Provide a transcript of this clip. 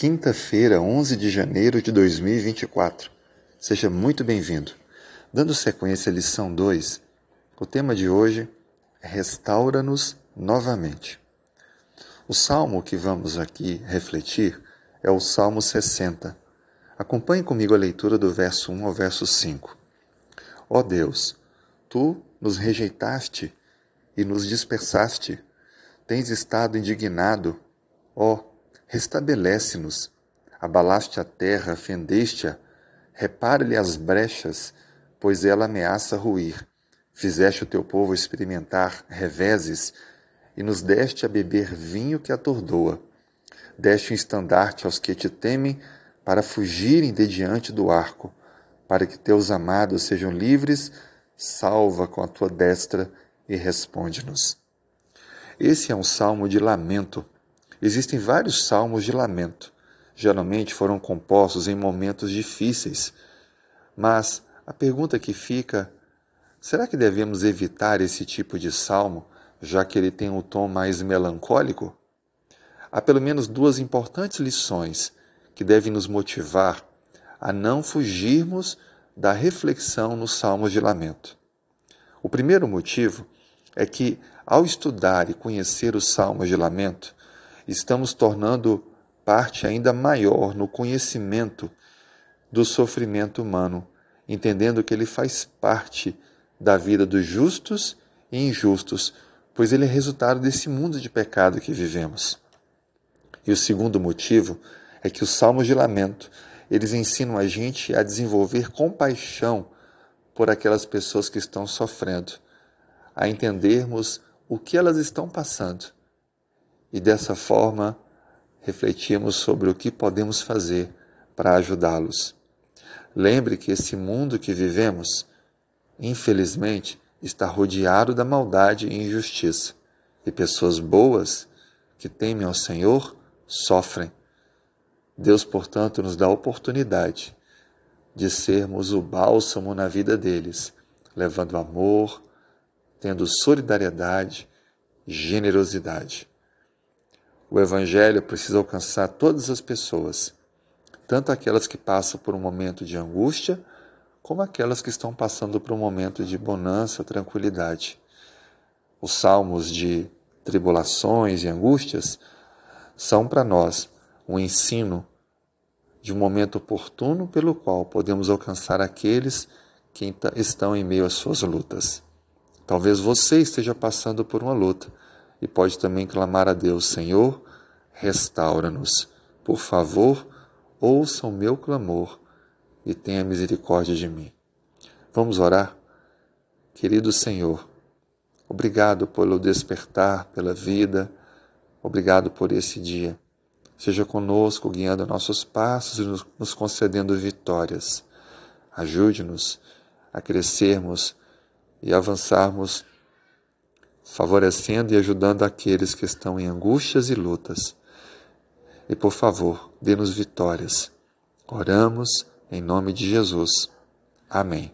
Quinta-feira, 11 de janeiro de 2024. Seja muito bem-vindo. Dando sequência à lição 2, o tema de hoje é Restaura-nos novamente. O salmo que vamos aqui refletir é o Salmo 60. Acompanhe comigo a leitura do verso 1 ao verso 5. Ó oh Deus, tu nos rejeitaste e nos dispersaste. Tens estado indignado, ó oh, Restabelece-nos. Abalaste a terra, fendeste-a. Repare-lhe as brechas, pois ela ameaça ruir. Fizeste o teu povo experimentar reveses e nos deste a beber vinho que atordoa. Deste um estandarte aos que te temem para fugirem de diante do arco, para que teus amados sejam livres, salva com a tua destra e responde-nos. Esse é um salmo de lamento Existem vários salmos de lamento. Geralmente foram compostos em momentos difíceis. Mas a pergunta que fica: será que devemos evitar esse tipo de salmo, já que ele tem um tom mais melancólico? Há pelo menos duas importantes lições que devem nos motivar a não fugirmos da reflexão nos salmos de lamento. O primeiro motivo é que, ao estudar e conhecer os salmos de lamento, estamos tornando parte ainda maior no conhecimento do sofrimento humano, entendendo que ele faz parte da vida dos justos e injustos, pois ele é resultado desse mundo de pecado que vivemos. E o segundo motivo é que os salmos de lamento, eles ensinam a gente a desenvolver compaixão por aquelas pessoas que estão sofrendo, a entendermos o que elas estão passando e dessa forma refletimos sobre o que podemos fazer para ajudá-los. Lembre que esse mundo que vivemos, infelizmente, está rodeado da maldade e injustiça, e pessoas boas que temem ao Senhor sofrem. Deus, portanto, nos dá a oportunidade de sermos o bálsamo na vida deles, levando amor, tendo solidariedade, generosidade. O Evangelho precisa alcançar todas as pessoas, tanto aquelas que passam por um momento de angústia, como aquelas que estão passando por um momento de bonança, tranquilidade. Os salmos de tribulações e angústias são para nós um ensino de um momento oportuno pelo qual podemos alcançar aqueles que estão em meio às suas lutas. Talvez você esteja passando por uma luta e pode também clamar a Deus: Senhor, restaura-nos. Por favor, ouça o meu clamor e tenha misericórdia de mim. Vamos orar? Querido Senhor, obrigado pelo despertar, pela vida, obrigado por esse dia. Seja conosco, guiando nossos passos e nos concedendo vitórias. Ajude-nos a crescermos e avançarmos favorecendo e ajudando aqueles que estão em angústias e lutas. E por favor, dê-nos vitórias. Oramos em nome de Jesus. Amém.